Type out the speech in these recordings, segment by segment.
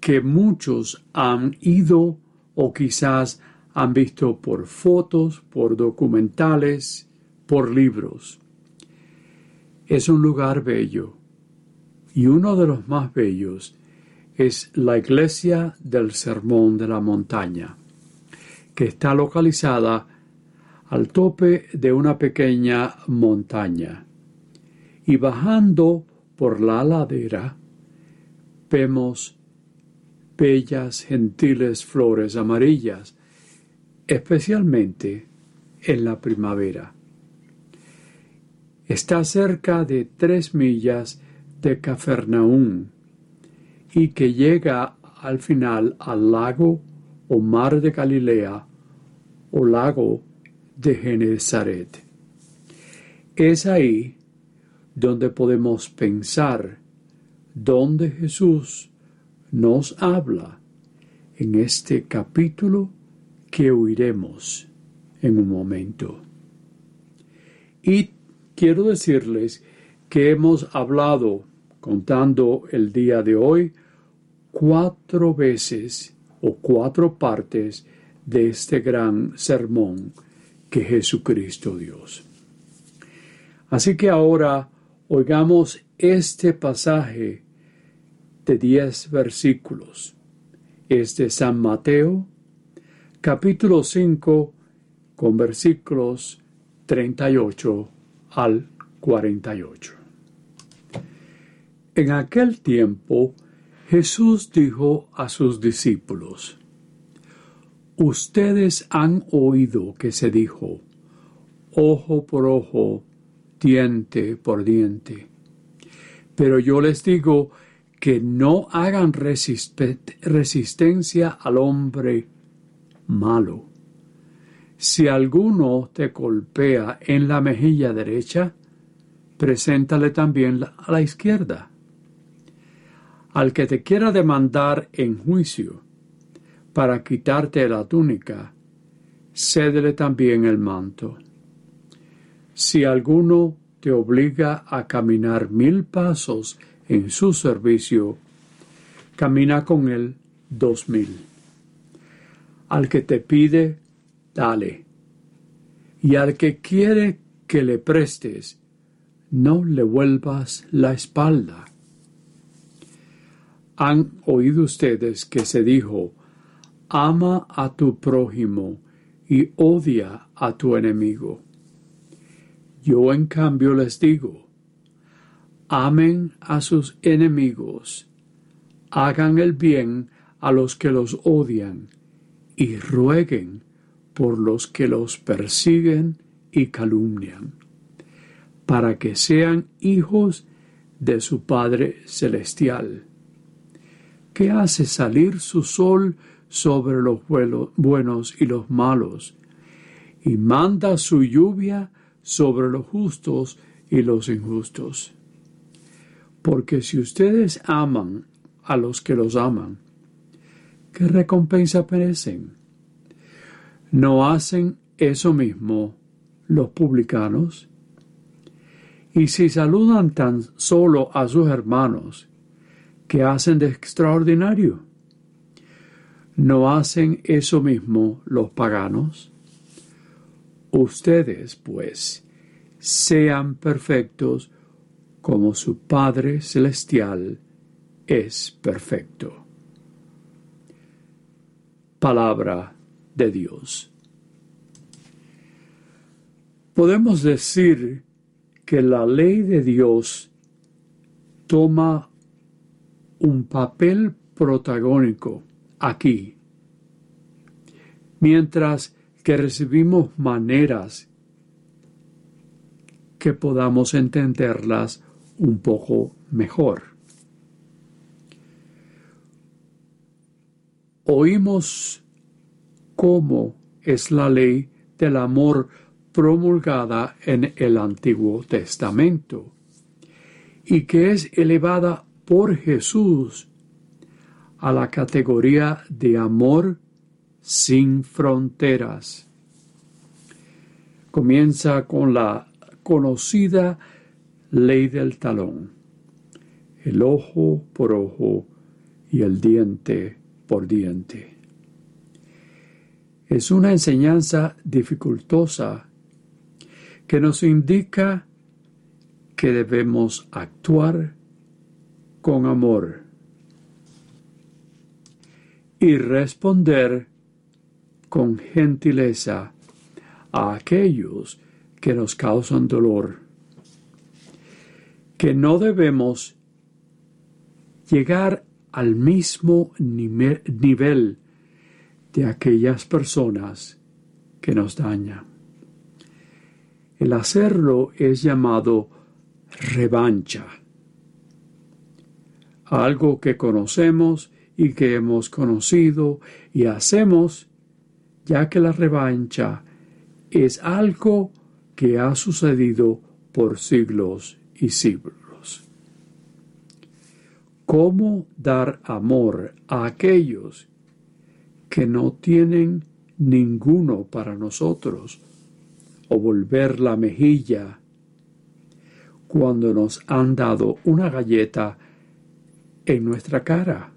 que muchos han ido o quizás han visto por fotos, por documentales, por libros. Es un lugar bello y uno de los más bellos es la iglesia del Sermón de la Montaña, que está localizada al tope de una pequeña montaña. Y bajando por la ladera vemos bellas, gentiles flores amarillas, especialmente en la primavera. Está cerca de tres millas de Cafarnaún y que llega al final al lago o mar de Galilea o lago de Genezaret. Es ahí donde podemos pensar donde Jesús nos habla en este capítulo que oiremos en un momento. Y quiero decirles que hemos hablado, contando el día de hoy, cuatro veces o cuatro partes de este gran sermón que Jesucristo Dios. Así que ahora oigamos este pasaje de diez versículos. Es de San Mateo, capítulo 5, con versículos 38 al 48. En aquel tiempo, Jesús dijo a sus discípulos, Ustedes han oído que se dijo, ojo por ojo, diente por diente. Pero yo les digo que no hagan resistencia al hombre malo. Si alguno te golpea en la mejilla derecha, preséntale también a la izquierda. Al que te quiera demandar en juicio para quitarte la túnica, cédele también el manto. Si alguno te obliga a caminar mil pasos en su servicio, camina con él dos mil. Al que te pide, dale. Y al que quiere que le prestes, no le vuelvas la espalda. Han oído ustedes que se dijo, ama a tu prójimo y odia a tu enemigo. Yo en cambio les digo, amen a sus enemigos, hagan el bien a los que los odian y rueguen por los que los persiguen y calumnian, para que sean hijos de su Padre Celestial, que hace salir su sol sobre los buenos y los malos, y manda su lluvia sobre los justos y los injustos. Porque si ustedes aman a los que los aman, ¿qué recompensa merecen? ¿No hacen eso mismo los publicanos? Y si saludan tan solo a sus hermanos, ¿qué hacen de extraordinario? ¿No hacen eso mismo los paganos? Ustedes, pues, sean perfectos como su Padre Celestial es perfecto. Palabra de Dios. Podemos decir que la ley de Dios toma un papel protagónico aquí, mientras que recibimos maneras que podamos entenderlas un poco mejor. oímos cómo es la ley del amor promulgada en el Antiguo Testamento y que es elevada por Jesús a la categoría de amor sin fronteras. Comienza con la conocida ley del talón, el ojo por ojo y el diente por diente. Es una enseñanza dificultosa que nos indica que debemos actuar con amor y responder con gentileza a aquellos que nos causan dolor, que no debemos llegar al mismo nivel de aquellas personas que nos dañan. El hacerlo es llamado revancha, algo que conocemos y que hemos conocido y hacemos, ya que la revancha es algo que ha sucedido por siglos y. ¿Cómo dar amor a aquellos que no tienen ninguno para nosotros? O volver la mejilla cuando nos han dado una galleta en nuestra cara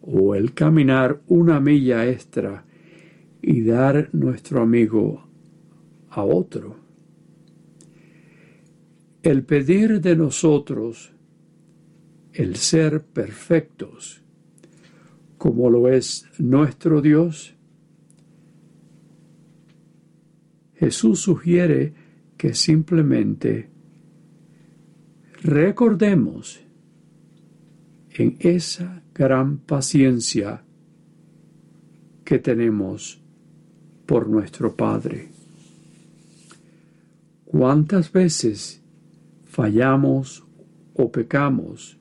o el caminar una milla extra y dar nuestro amigo a otro. El pedir de nosotros el ser perfectos, como lo es nuestro Dios, Jesús sugiere que simplemente recordemos en esa gran paciencia que tenemos por nuestro Padre. ¿Cuántas veces fallamos o pecamos?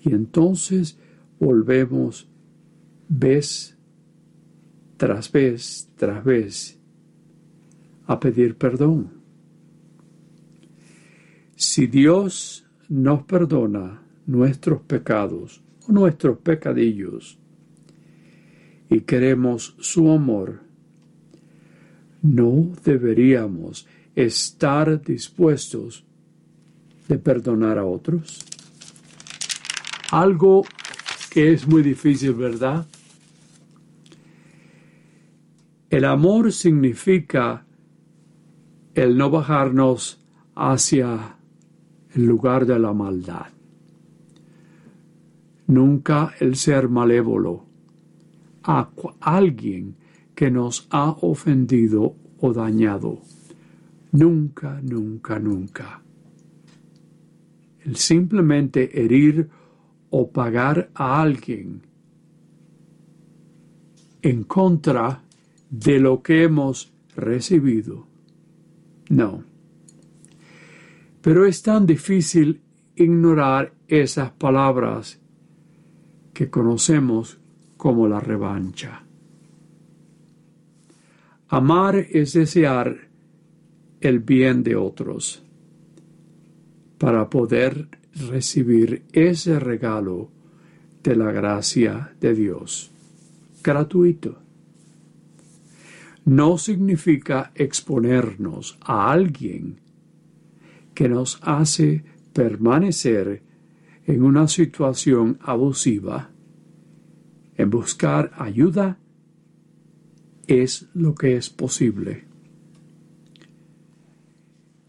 Y entonces volvemos vez tras vez tras vez a pedir perdón. Si Dios nos perdona nuestros pecados o nuestros pecadillos y queremos su amor, no deberíamos estar dispuestos de perdonar a otros. Algo que es muy difícil, ¿verdad? El amor significa el no bajarnos hacia el lugar de la maldad. Nunca el ser malévolo a alguien que nos ha ofendido o dañado. Nunca, nunca, nunca. El simplemente herir o pagar a alguien en contra de lo que hemos recibido no. Pero es tan difícil ignorar esas palabras que conocemos como la revancha. Amar es desear el bien de otros para poder recibir ese regalo de la gracia de Dios, gratuito no significa exponernos a alguien que nos hace permanecer en una situación abusiva. En buscar ayuda es lo que es posible.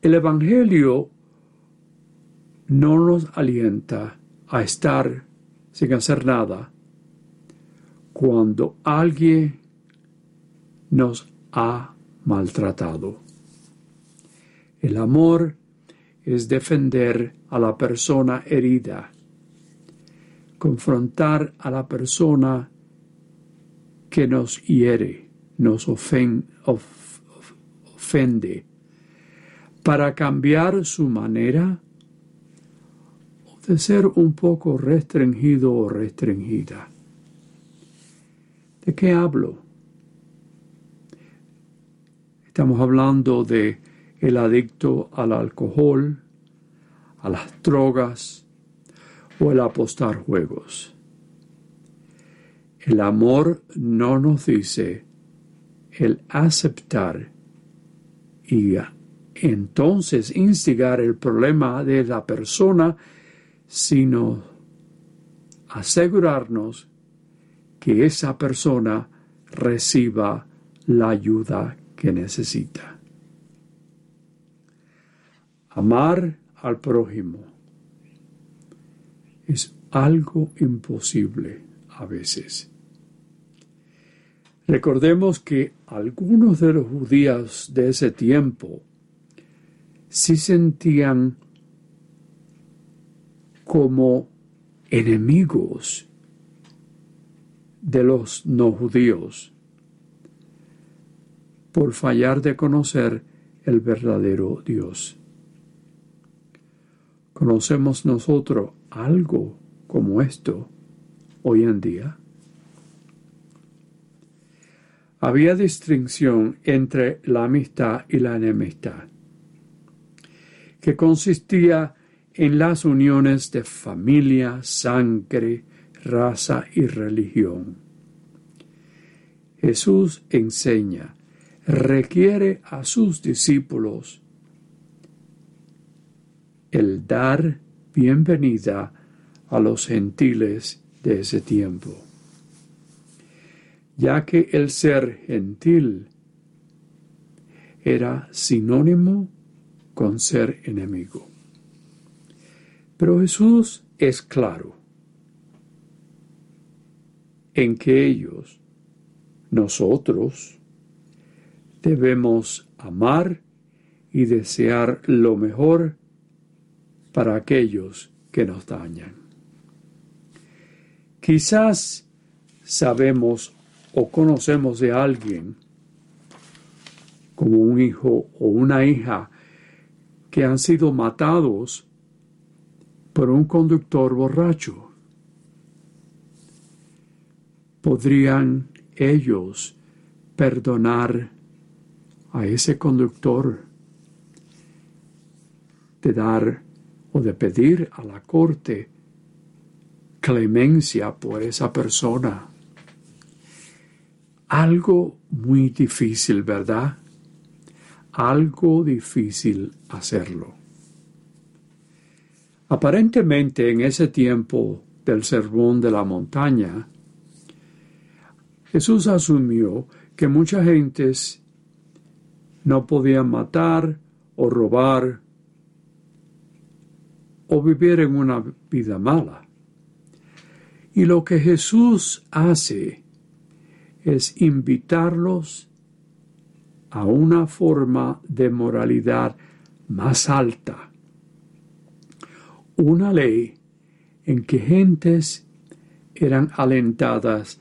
El Evangelio no nos alienta a estar sin hacer nada. Cuando alguien nos ha maltratado. El amor es defender a la persona herida, confrontar a la persona que nos hiere, nos ofende, para cambiar su manera de ser un poco restringido o restringida. ¿De qué hablo? Estamos hablando de el adicto al alcohol, a las drogas o el apostar juegos. El amor no nos dice el aceptar y entonces instigar el problema de la persona, sino asegurarnos que esa persona reciba la ayuda que necesita. Amar al prójimo es algo imposible a veces. Recordemos que algunos de los judíos de ese tiempo sí sentían como enemigos de los no judíos por fallar de conocer el verdadero Dios. ¿Conocemos nosotros algo como esto hoy en día? Había distinción entre la amistad y la enemistad, que consistía en las uniones de familia, sangre, raza y religión. Jesús enseña requiere a sus discípulos el dar bienvenida a los gentiles de ese tiempo, ya que el ser gentil era sinónimo con ser enemigo. Pero Jesús es claro en que ellos, nosotros, debemos amar y desear lo mejor para aquellos que nos dañan. Quizás sabemos o conocemos de alguien como un hijo o una hija que han sido matados por un conductor borracho. ¿Podrían ellos perdonar a ese conductor de dar o de pedir a la corte clemencia por esa persona. Algo muy difícil, ¿verdad? Algo difícil hacerlo. Aparentemente en ese tiempo del sermón de la montaña, Jesús asumió que muchas gentes no podían matar o robar o vivir en una vida mala. Y lo que Jesús hace es invitarlos a una forma de moralidad más alta, una ley en que gentes eran alentadas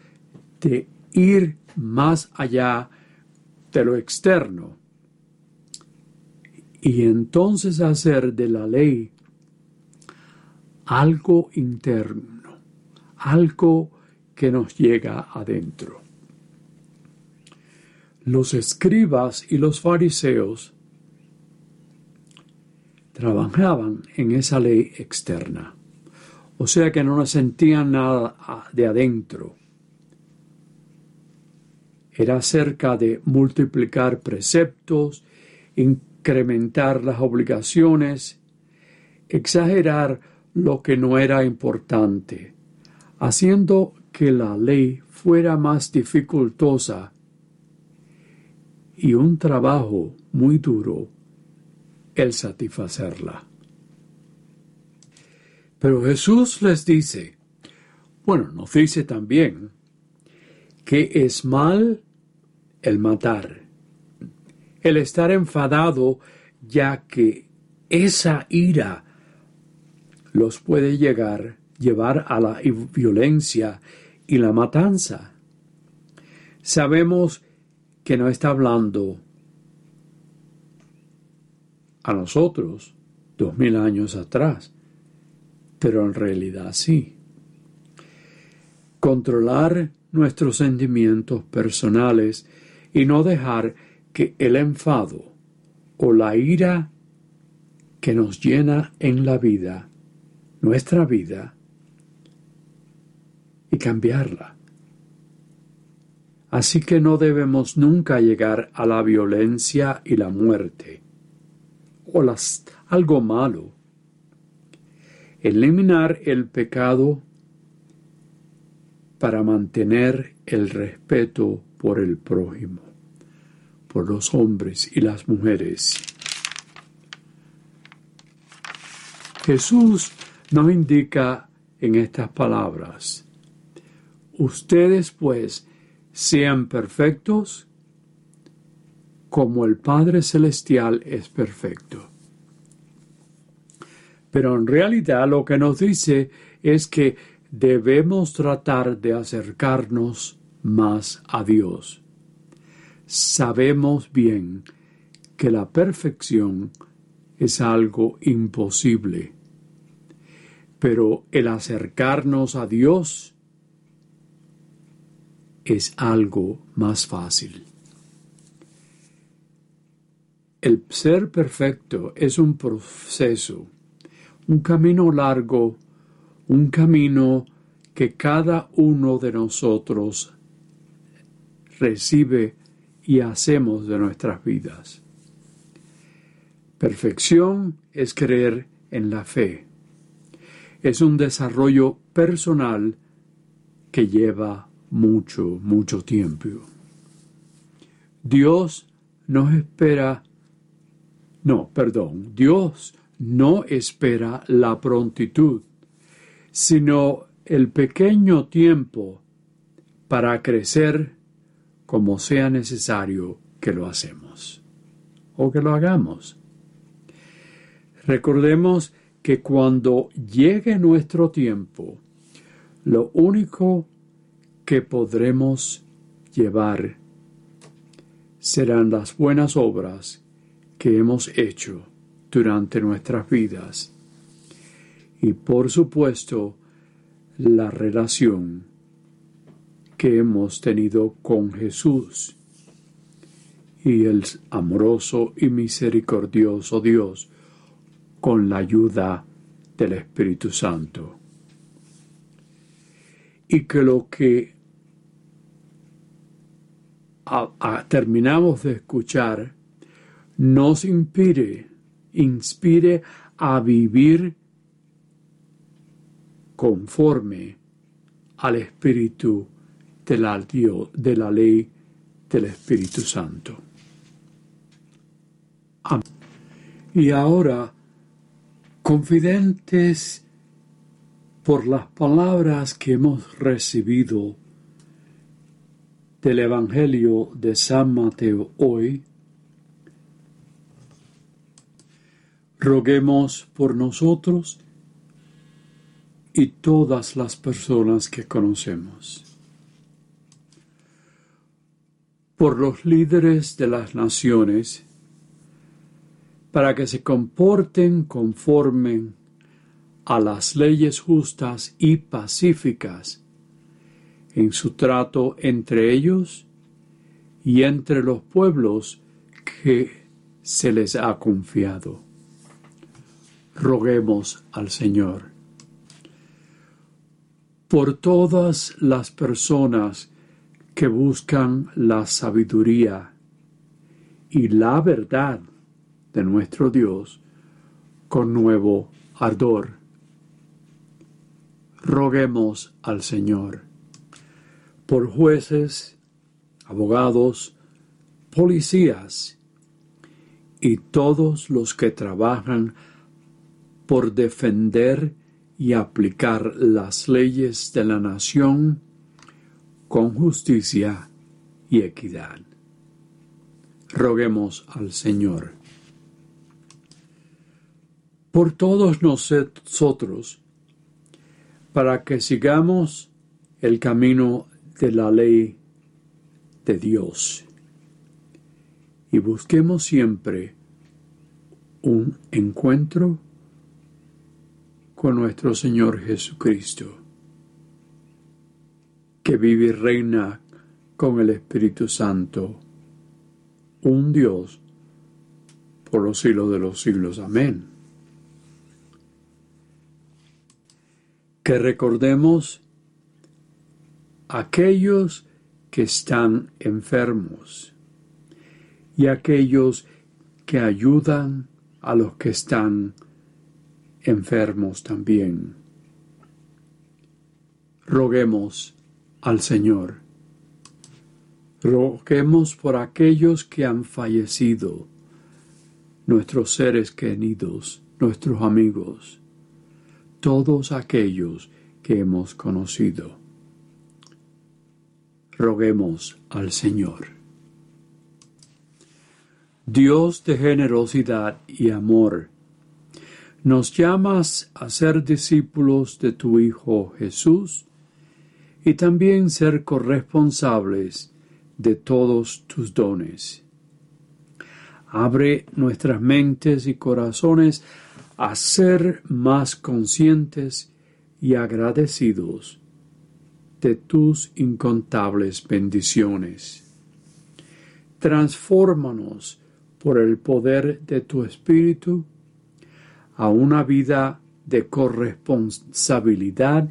de ir más allá de lo externo y entonces hacer de la ley algo interno, algo que nos llega adentro. Los escribas y los fariseos trabajaban en esa ley externa, o sea que no sentían nada de adentro. Era cerca de multiplicar preceptos, incrementar las obligaciones, exagerar lo que no era importante, haciendo que la ley fuera más dificultosa y un trabajo muy duro el satisfacerla. Pero Jesús les dice, bueno, nos dice también que es mal el matar el estar enfadado, ya que esa ira los puede llegar, llevar a la violencia y la matanza. Sabemos que no está hablando a nosotros dos mil años atrás, pero en realidad sí. controlar nuestros sentimientos personales y no dejar que el enfado o la ira que nos llena en la vida, nuestra vida, y cambiarla. Así que no debemos nunca llegar a la violencia y la muerte, o las, algo malo. Eliminar el pecado para mantener el respeto por el prójimo, por los hombres y las mujeres. Jesús nos indica en estas palabras, ustedes pues sean perfectos como el Padre Celestial es perfecto. Pero en realidad lo que nos dice es que debemos tratar de acercarnos más a Dios. Sabemos bien que la perfección es algo imposible, pero el acercarnos a Dios es algo más fácil. El ser perfecto es un proceso, un camino largo, un camino que cada uno de nosotros recibe y hacemos de nuestras vidas. Perfección es creer en la fe. Es un desarrollo personal que lleva mucho, mucho tiempo. Dios nos espera, no, perdón, Dios no espera la prontitud, sino el pequeño tiempo para crecer como sea necesario que lo hacemos o que lo hagamos. Recordemos que cuando llegue nuestro tiempo, lo único que podremos llevar serán las buenas obras que hemos hecho durante nuestras vidas y por supuesto la relación que hemos tenido con Jesús y el amoroso y misericordioso Dios con la ayuda del Espíritu Santo. Y que lo que terminamos de escuchar nos inspire, inspire a vivir conforme al Espíritu de la, de la ley del Espíritu Santo. Y ahora, confidentes por las palabras que hemos recibido del Evangelio de San Mateo hoy, roguemos por nosotros y todas las personas que conocemos, por los líderes de las naciones, para que se comporten conforme a las leyes justas y pacíficas en su trato entre ellos y entre los pueblos que se les ha confiado. Roguemos al Señor. Por todas las personas que buscan la sabiduría y la verdad de nuestro Dios con nuevo ardor. Roguemos al Señor por jueces, abogados, policías y todos los que trabajan por defender y aplicar las leyes de la nación con justicia y equidad. Roguemos al Señor. Por todos nosotros, para que sigamos el camino de la ley de Dios y busquemos siempre un encuentro con nuestro Señor Jesucristo. que vive y reina con el Espíritu Santo, un Dios por los siglos de los siglos. Amén. Que recordemos aquellos que están enfermos y aquellos que ayudan a los que están enfermos también. Roguemos al Señor. Roguemos por aquellos que han fallecido, nuestros seres queridos, nuestros amigos, todos aquellos que hemos conocido. Roguemos al Señor. Dios de generosidad y amor, nos llamas a ser discípulos de tu Hijo Jesús y también ser corresponsables de todos tus dones. Abre nuestras mentes y corazones a ser más conscientes y agradecidos de tus incontables bendiciones. Transfórmanos por el poder de tu Espíritu a una vida de corresponsabilidad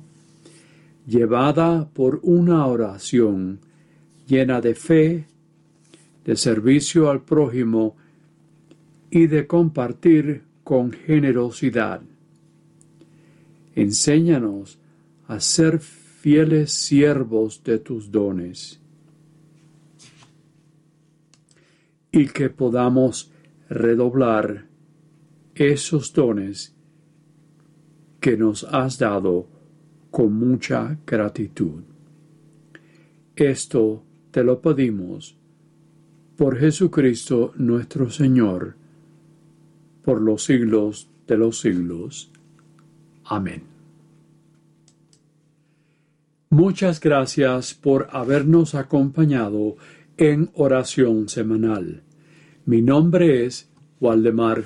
llevada por una oración llena de fe, de servicio al prójimo y de compartir con generosidad. Enséñanos a ser fieles siervos de tus dones y que podamos redoblar esos dones que nos has dado con mucha gratitud. Esto te lo pedimos por Jesucristo nuestro Señor, por los siglos de los siglos. Amén. Muchas gracias por habernos acompañado en oración semanal. Mi nombre es Waldemar